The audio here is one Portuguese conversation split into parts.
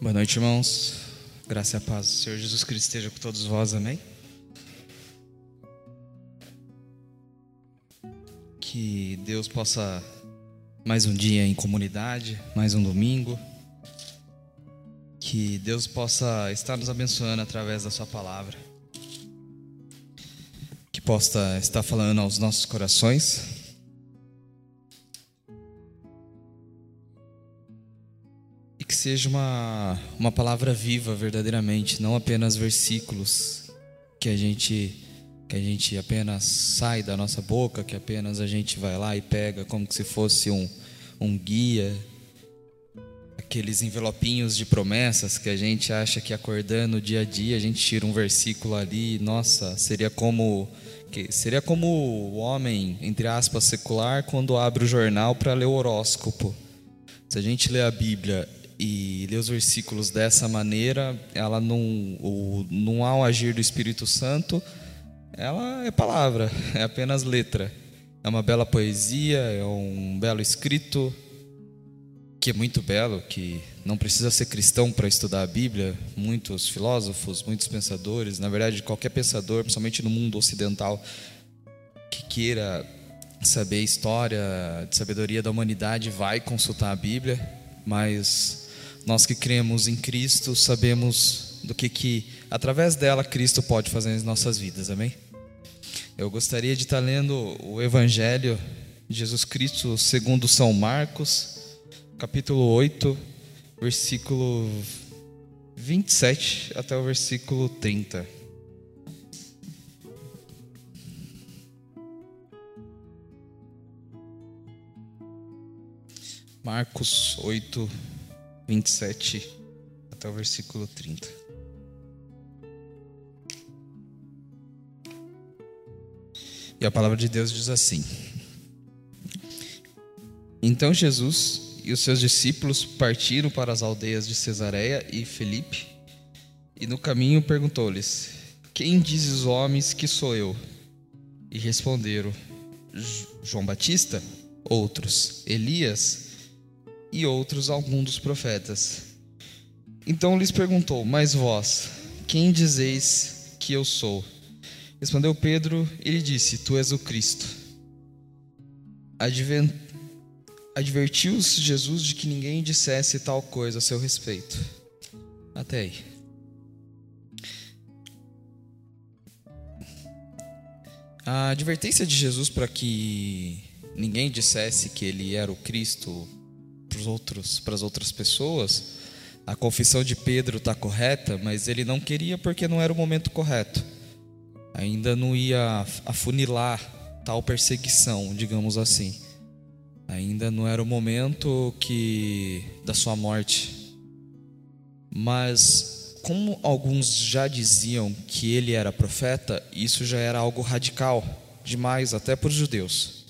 Boa noite, irmãos. Graça e paz do Senhor Jesus Cristo esteja com todos vós, amém? Que Deus possa mais um dia em comunidade, mais um domingo. Que Deus possa estar nos abençoando através da Sua palavra. Que possa estar falando aos nossos corações. Seja uma, uma palavra viva verdadeiramente, não apenas versículos que a gente que a gente apenas sai da nossa boca, que apenas a gente vai lá e pega como se fosse um, um guia, aqueles envelopinhos de promessas que a gente acha que acordando dia a dia a gente tira um versículo ali, nossa, seria como seria como o homem entre aspas secular quando abre o jornal para ler o horóscopo. Se a gente lê a Bíblia e lê os versículos dessa maneira, ela não, não há o agir do Espírito Santo, ela é palavra, é apenas letra. É uma bela poesia, é um belo escrito, que é muito belo, que não precisa ser cristão para estudar a Bíblia. Muitos filósofos, muitos pensadores, na verdade, qualquer pensador, principalmente no mundo ocidental, que queira saber a história de sabedoria da humanidade, vai consultar a Bíblia, mas nós que cremos em Cristo sabemos do que, que através dela Cristo pode fazer nas nossas vidas, amém? Eu gostaria de estar lendo o Evangelho de Jesus Cristo segundo São Marcos, capítulo 8, versículo 27 até o versículo 30. Marcos 8, 27 até o versículo 30. E a palavra de Deus diz assim: Então Jesus e os seus discípulos partiram para as aldeias de Cesareia e Felipe, e no caminho perguntou-lhes: Quem dizes os homens que sou eu? E responderam: João Batista, outros Elias e outros algum dos profetas. Então lhes perguntou: Mas vós, quem dizeis que eu sou? Respondeu Pedro e lhe disse: Tu és o Cristo. Adven... Advertiu-os Jesus de que ninguém dissesse tal coisa a seu respeito. Até aí. A advertência de Jesus para que ninguém dissesse que ele era o Cristo para os outros, para as outras pessoas, a confissão de Pedro está correta, mas ele não queria porque não era o momento correto. Ainda não ia afunilar tal perseguição, digamos assim. Ainda não era o momento que da sua morte. Mas como alguns já diziam que ele era profeta, isso já era algo radical demais até para os judeus.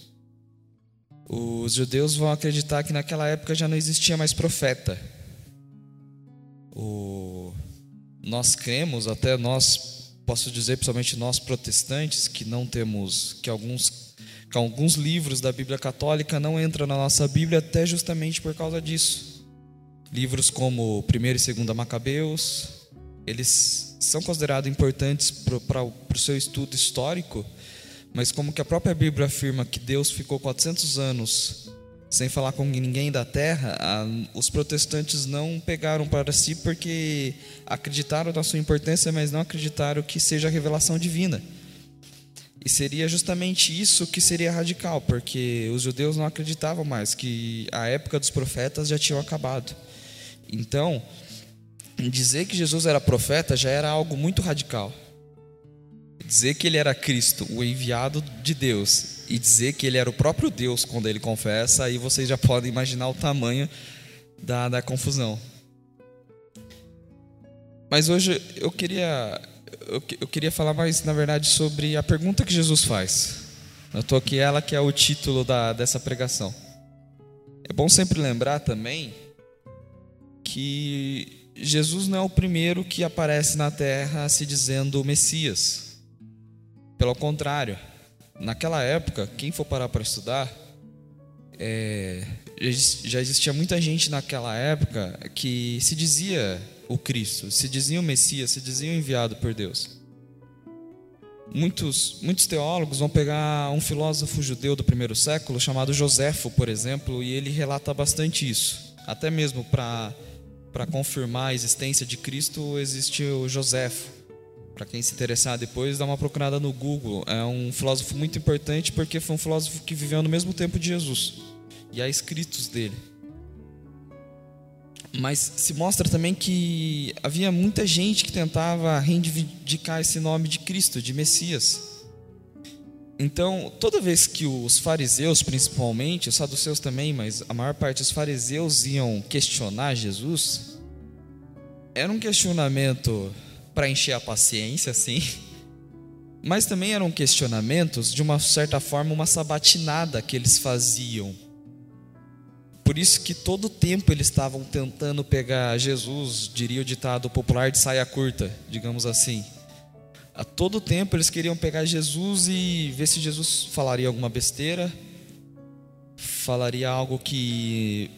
Os judeus vão acreditar que naquela época já não existia mais profeta. O... Nós cremos, até nós, posso dizer, principalmente nós protestantes, que não temos, que alguns, que alguns livros da Bíblia Católica não entram na nossa Bíblia até justamente por causa disso. Livros como 1 e 2 Macabeus, eles são considerados importantes para o seu estudo histórico, mas como que a própria Bíblia afirma que Deus ficou 400 anos sem falar com ninguém da terra, os protestantes não pegaram para si porque acreditaram na sua importância, mas não acreditaram que seja a revelação divina. E seria justamente isso que seria radical, porque os judeus não acreditavam mais que a época dos profetas já tinha acabado. Então, dizer que Jesus era profeta já era algo muito radical. Dizer que ele era Cristo, o enviado de Deus, e dizer que ele era o próprio Deus quando ele confessa, aí vocês já podem imaginar o tamanho da, da confusão. Mas hoje eu queria, eu, eu queria falar mais, na verdade, sobre a pergunta que Jesus faz. Eu estou aqui, ela que é o título da, dessa pregação. É bom sempre lembrar também que Jesus não é o primeiro que aparece na terra se dizendo Messias. Pelo contrário, naquela época, quem for parar para estudar, é, já existia muita gente naquela época que se dizia o Cristo, se dizia o Messias, se dizia o enviado por Deus. Muitos, muitos teólogos vão pegar um filósofo judeu do primeiro século chamado Joséfo, por exemplo, e ele relata bastante isso. Até mesmo para confirmar a existência de Cristo, existe o Joséfo. Para quem se interessar depois, dá uma procurada no Google. É um filósofo muito importante porque foi um filósofo que viveu no mesmo tempo de Jesus. E há escritos dele. Mas se mostra também que havia muita gente que tentava reivindicar esse nome de Cristo, de Messias. Então, toda vez que os fariseus, principalmente, os saduceus também, mas a maior parte dos fariseus iam questionar Jesus, era um questionamento para encher a paciência, sim, mas também eram questionamentos, de uma certa forma, uma sabatinada que eles faziam por isso que todo tempo eles estavam tentando pegar Jesus, diria o ditado popular de saia curta, digamos assim. A todo tempo eles queriam pegar Jesus e ver se Jesus falaria alguma besteira, falaria algo que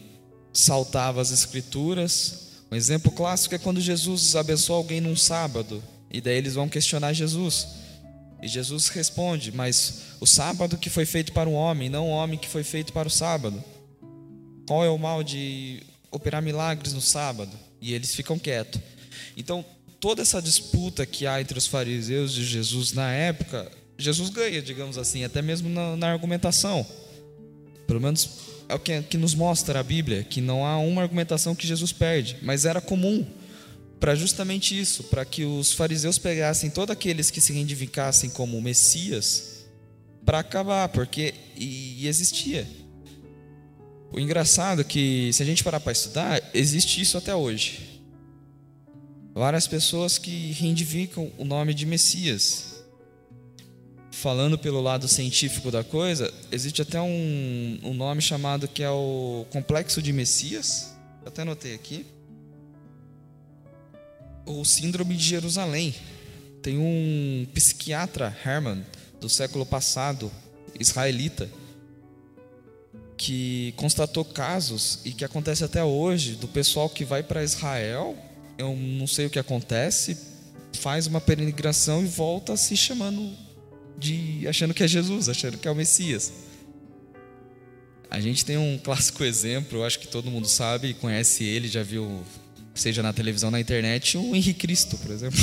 saltava as escrituras. Um exemplo clássico é quando Jesus abençoa alguém num sábado, e daí eles vão questionar Jesus. E Jesus responde: Mas o sábado que foi feito para o homem, não o homem que foi feito para o sábado. Qual é o mal de operar milagres no sábado? E eles ficam quietos. Então, toda essa disputa que há entre os fariseus e Jesus na época, Jesus ganha, digamos assim, até mesmo na, na argumentação. Pelo menos é o que, que nos mostra a Bíblia, que não há uma argumentação que Jesus perde, mas era comum para justamente isso, para que os fariseus pegassem todos aqueles que se reivindicassem como Messias para acabar, porque e, e existia. O engraçado é que, se a gente parar para estudar, existe isso até hoje. Várias pessoas que reivindicam o nome de Messias. Falando pelo lado científico da coisa, existe até um, um nome chamado que é o complexo de Messias. Até anotei aqui. O síndrome de Jerusalém. Tem um psiquiatra, Herman, do século passado, israelita, que constatou casos e que acontece até hoje do pessoal que vai para Israel, eu não sei o que acontece, faz uma peregrinação e volta se chamando de achando que é Jesus, achando que é o Messias. A gente tem um clássico exemplo, eu acho que todo mundo sabe, conhece ele, já viu, seja na televisão, na internet, o Henrique Cristo, por exemplo.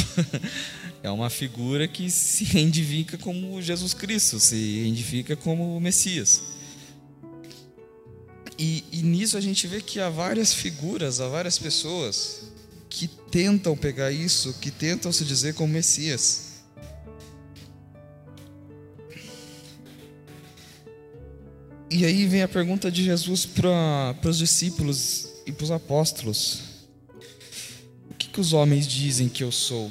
é uma figura que se identifica como Jesus Cristo, se identifica como o Messias. E, e nisso a gente vê que há várias figuras, há várias pessoas que tentam pegar isso, que tentam se dizer como Messias. E aí vem a pergunta de Jesus para os discípulos e para os apóstolos: O que, que os homens dizem que eu sou?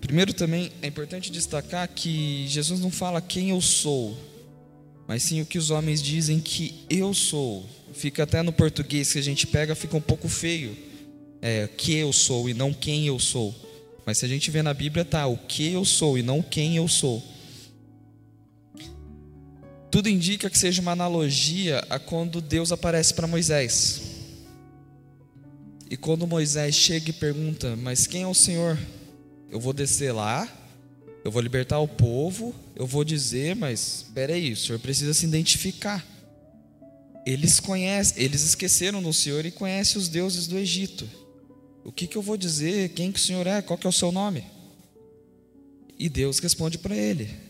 Primeiro, também é importante destacar que Jesus não fala quem eu sou, mas sim o que os homens dizem que eu sou. Fica até no português que a gente pega, fica um pouco feio. É, que eu sou e não quem eu sou. Mas se a gente vê na Bíblia, tá o que eu sou e não quem eu sou. Tudo indica que seja uma analogia a quando Deus aparece para Moisés. E quando Moisés chega e pergunta: Mas quem é o Senhor? Eu vou descer lá, eu vou libertar o povo, eu vou dizer, mas espera aí, o senhor precisa se identificar. Eles conhecem, eles esqueceram do Senhor e conhecem os deuses do Egito. O que, que eu vou dizer? Quem que o Senhor é? Qual que é o seu nome? E Deus responde para ele: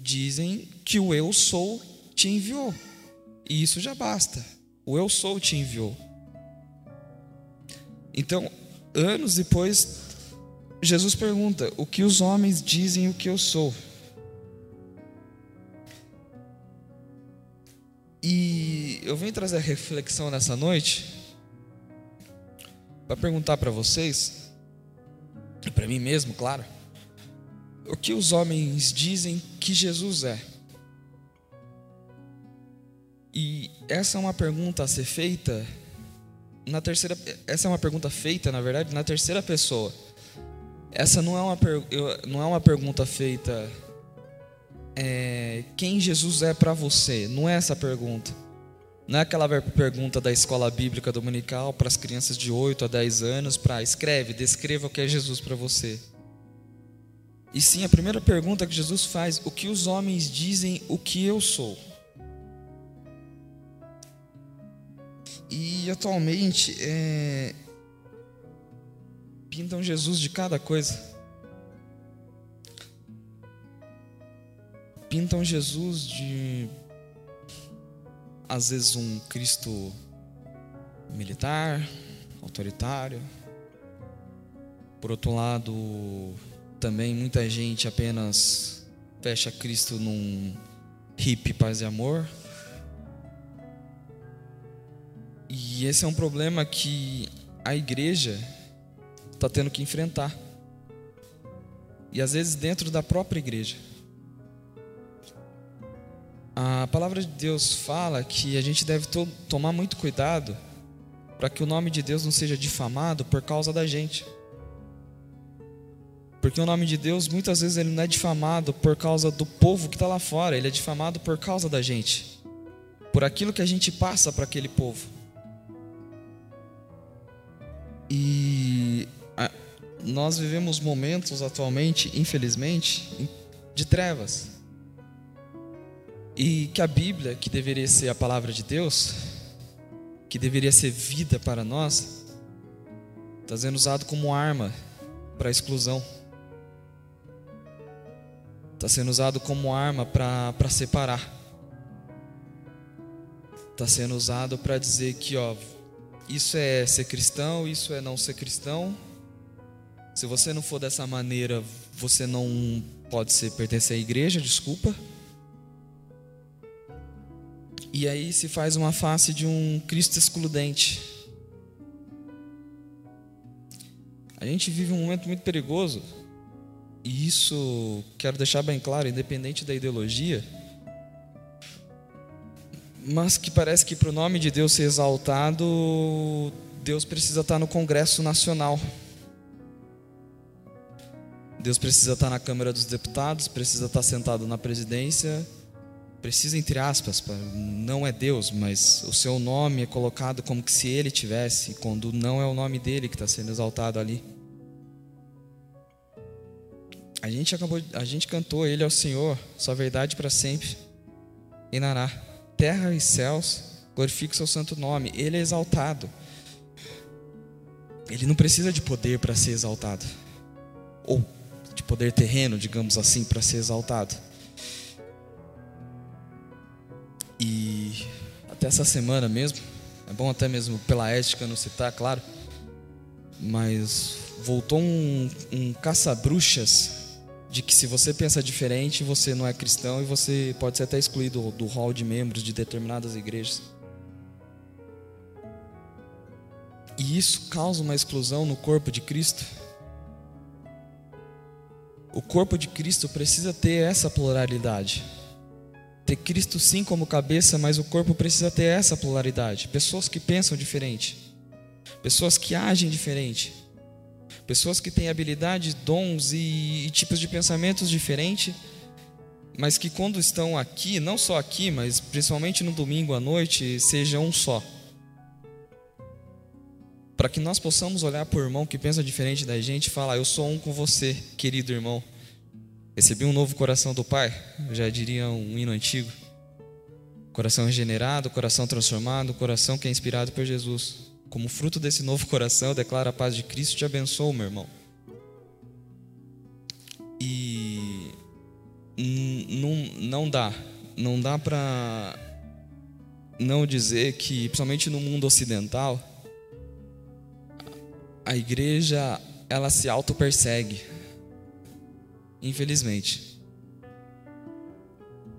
Dizem que o eu sou te enviou. E isso já basta. O eu sou te enviou. Então, anos depois Jesus pergunta: O que os homens dizem o que eu sou? E eu venho trazer a reflexão nessa noite para perguntar para vocês, para mim mesmo, claro, o que os homens dizem que Jesus é? E essa é uma pergunta a ser feita na terceira, essa é uma pergunta feita, na verdade, na terceira pessoa. Essa não é uma, não é uma pergunta feita é, quem Jesus é para você. Não é essa pergunta. Não é aquela pergunta da escola bíblica dominical para as crianças de 8 a 10 anos para escreve, descreva o que é Jesus para você. E sim, a primeira pergunta que Jesus faz: o que os homens dizem o que eu sou? E atualmente é, pintam Jesus de cada coisa. Pintam Jesus de às vezes um Cristo militar, autoritário. Por outro lado, também muita gente apenas fecha Cristo num hippie paz e amor. E esse é um problema que a igreja está tendo que enfrentar. E às vezes dentro da própria igreja. A palavra de Deus fala que a gente deve to tomar muito cuidado para que o nome de Deus não seja difamado por causa da gente. Porque o nome de Deus muitas vezes ele não é difamado por causa do povo que está lá fora, ele é difamado por causa da gente, por aquilo que a gente passa para aquele povo. E a, nós vivemos momentos atualmente, infelizmente, de trevas. E que a Bíblia, que deveria ser a palavra de Deus, que deveria ser vida para nós, está sendo usado como arma para a exclusão. Está sendo usado como arma para separar. Está sendo usado para dizer que, ó, isso é ser cristão, isso é não ser cristão. Se você não for dessa maneira, você não pode ser pertencer à igreja, desculpa. E aí se faz uma face de um Cristo excludente. A gente vive um momento muito perigoso, e isso quero deixar bem claro, independente da ideologia, mas que parece que para o nome de Deus ser exaltado, Deus precisa estar no Congresso Nacional. Deus precisa estar na Câmara dos Deputados, precisa estar sentado na presidência, precisa entre aspas, não é Deus, mas o seu nome é colocado como que se ele tivesse, quando não é o nome dele que está sendo exaltado ali. A gente acabou, a gente cantou Ele é o Senhor, sua verdade para sempre. Inará, terra e céus, glorifique seu santo nome. Ele é exaltado. Ele não precisa de poder para ser exaltado, ou de poder terreno, digamos assim, para ser exaltado. E até essa semana mesmo, é bom até mesmo pela ética não citar, claro, mas voltou um, um caça-bruxas de que se você pensa diferente, você não é cristão e você pode ser até excluído do hall de membros de determinadas igrejas. E isso causa uma exclusão no corpo de Cristo. O corpo de Cristo precisa ter essa pluralidade ter Cristo sim como cabeça, mas o corpo precisa ter essa pluralidade. Pessoas que pensam diferente, pessoas que agem diferente, pessoas que têm habilidades, dons e, e tipos de pensamentos diferentes, mas que quando estão aqui, não só aqui, mas principalmente no domingo à noite, sejam um só. Para que nós possamos olhar para o irmão que pensa diferente da gente e falar: Eu sou um com você, querido irmão. Recebi um novo coração do Pai, já diria um hino antigo. Coração regenerado, coração transformado, coração que é inspirado por Jesus. Como fruto desse novo coração, eu declaro a paz de Cristo te abençoo, meu irmão. E não, não dá, não dá para não dizer que, principalmente no mundo ocidental, a igreja ela se auto-persegue infelizmente.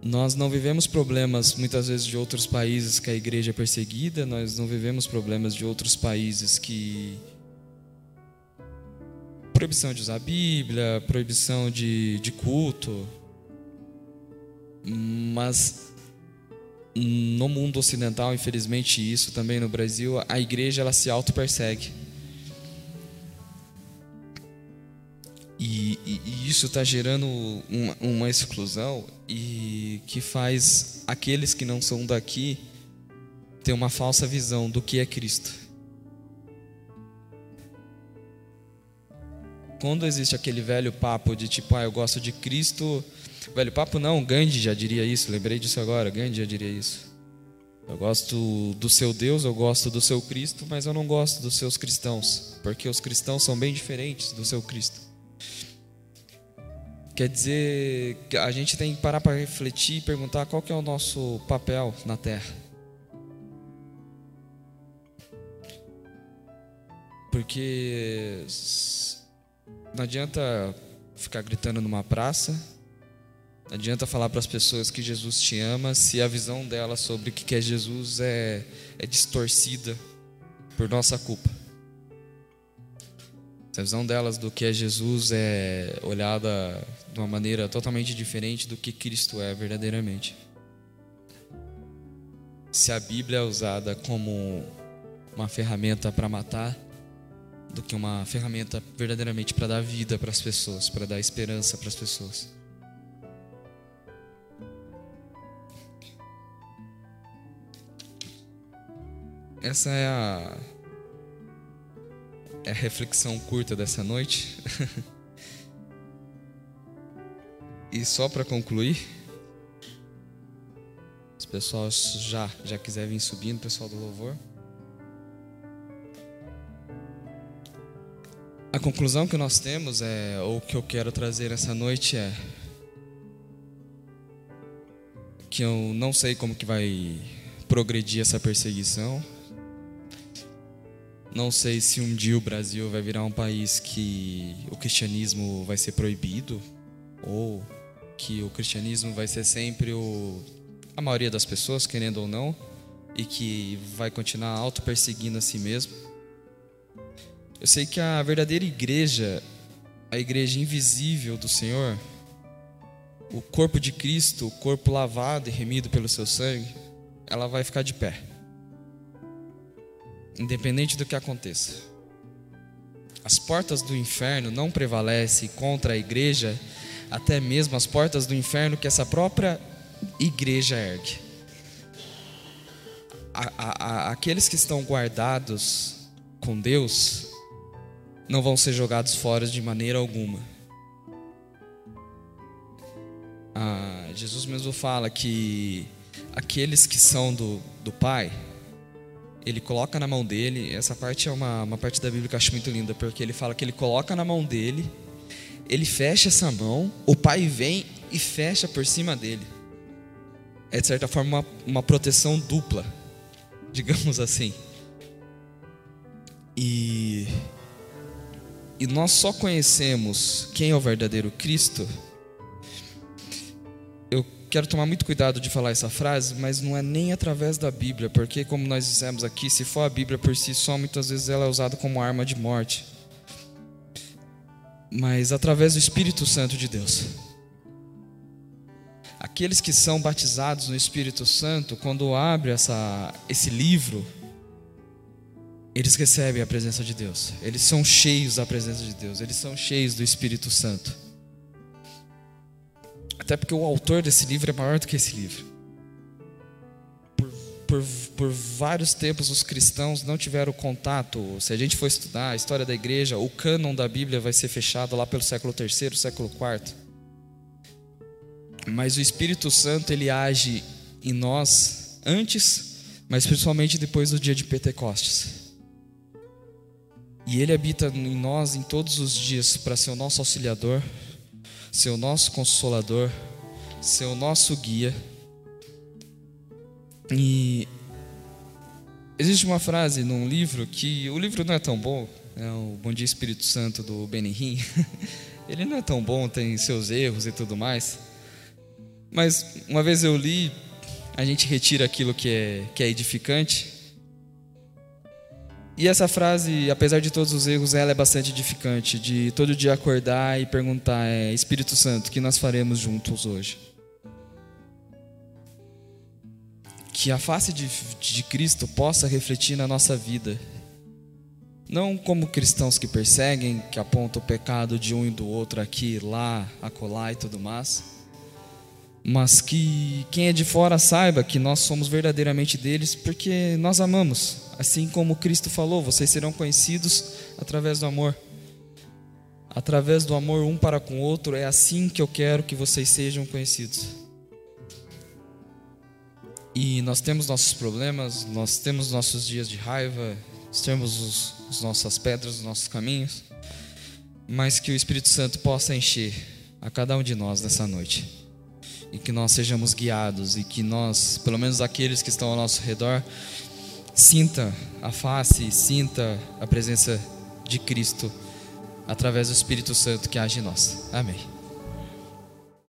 Nós não vivemos problemas muitas vezes de outros países que a igreja é perseguida, nós não vivemos problemas de outros países que proibição de usar a Bíblia, proibição de, de culto, mas no mundo ocidental, infelizmente isso também no Brasil, a igreja ela se auto persegue. E, e, isso está gerando uma, uma exclusão e que faz aqueles que não são daqui ter uma falsa visão do que é Cristo. Quando existe aquele velho papo de tipo, ah, eu gosto de Cristo, velho papo não, Gandhi já diria isso, lembrei disso agora, Gandhi já diria isso. Eu gosto do seu Deus, eu gosto do seu Cristo, mas eu não gosto dos seus cristãos, porque os cristãos são bem diferentes do seu Cristo. Quer dizer, a gente tem que parar para refletir e perguntar qual que é o nosso papel na Terra. Porque não adianta ficar gritando numa praça, não adianta falar para as pessoas que Jesus te ama se a visão delas sobre o que é Jesus é, é distorcida por nossa culpa. A visão delas do que é Jesus é olhada de uma maneira totalmente diferente do que Cristo é verdadeiramente. Se a Bíblia é usada como uma ferramenta para matar, do que uma ferramenta verdadeiramente para dar vida para as pessoas, para dar esperança para as pessoas. Essa é a, é a reflexão curta dessa noite. e só para concluir, os pessoal já já quiser vir subindo, pessoal do louvor. A conclusão que nós temos é, ou que eu quero trazer essa noite é que eu não sei como que vai progredir essa perseguição. Não sei se um dia o Brasil vai virar um país que o cristianismo vai ser proibido ou que o cristianismo vai ser sempre o a maioria das pessoas querendo ou não e que vai continuar auto perseguindo a si mesmo. Eu sei que a verdadeira igreja, a igreja invisível do Senhor, o corpo de Cristo, o corpo lavado e remido pelo seu sangue, ela vai ficar de pé independente do que aconteça. As portas do inferno não prevalecem contra a igreja, até mesmo as portas do inferno que essa própria igreja ergue. A, a, a, aqueles que estão guardados com Deus não vão ser jogados fora de maneira alguma. Ah, Jesus mesmo fala que aqueles que são do, do Pai, ele coloca na mão dele. Essa parte é uma, uma parte da Bíblia que eu acho muito linda, porque ele fala que ele coloca na mão dele, ele fecha essa mão, o pai vem e fecha por cima dele. É de certa forma uma, uma proteção dupla, digamos assim. E, e nós só conhecemos quem é o verdadeiro Cristo quero tomar muito cuidado de falar essa frase, mas não é nem através da Bíblia, porque, como nós dissemos aqui, se for a Bíblia por si só, muitas vezes ela é usada como arma de morte. Mas através do Espírito Santo de Deus. Aqueles que são batizados no Espírito Santo, quando abre essa, esse livro, eles recebem a presença de Deus. Eles são cheios da presença de Deus. Eles são cheios do Espírito Santo. Até porque o autor desse livro é maior do que esse livro. Por, por, por vários tempos os cristãos não tiveram contato. Se a gente for estudar a história da igreja, o cânon da Bíblia vai ser fechado lá pelo século III, século IV. Mas o Espírito Santo ele age em nós antes, mas principalmente depois do dia de Pentecostes. E ele habita em nós em todos os dias para ser o nosso auxiliador, ser o nosso consolador, ser o nosso guia. E existe uma frase num livro que o livro não é tão bom, é o Bom Dia Espírito Santo do Benihim. Ele não é tão bom, tem seus erros e tudo mais. Mas uma vez eu li, a gente retira aquilo que é, que é edificante e essa frase, apesar de todos os erros, ela é bastante edificante, de todo dia acordar e perguntar, é, Espírito Santo, o que nós faremos juntos hoje? Que a face de, de Cristo possa refletir na nossa vida. Não como cristãos que perseguem, que apontam o pecado de um e do outro aqui, lá, acolá e tudo mais, mas que quem é de fora saiba que nós somos verdadeiramente deles porque nós amamos, assim como Cristo falou: vocês serão conhecidos através do amor. Através do amor um para com o outro, é assim que eu quero que vocês sejam conhecidos. E nós temos nossos problemas, nós temos nossos dias de raiva, nós temos os, as nossas pedras, os nossos caminhos, mas que o Espírito Santo possa encher a cada um de nós nessa noite. E que nós sejamos guiados e que nós, pelo menos aqueles que estão ao nosso redor, sinta a face, sinta a presença de Cristo através do Espírito Santo que age em nós. Amém.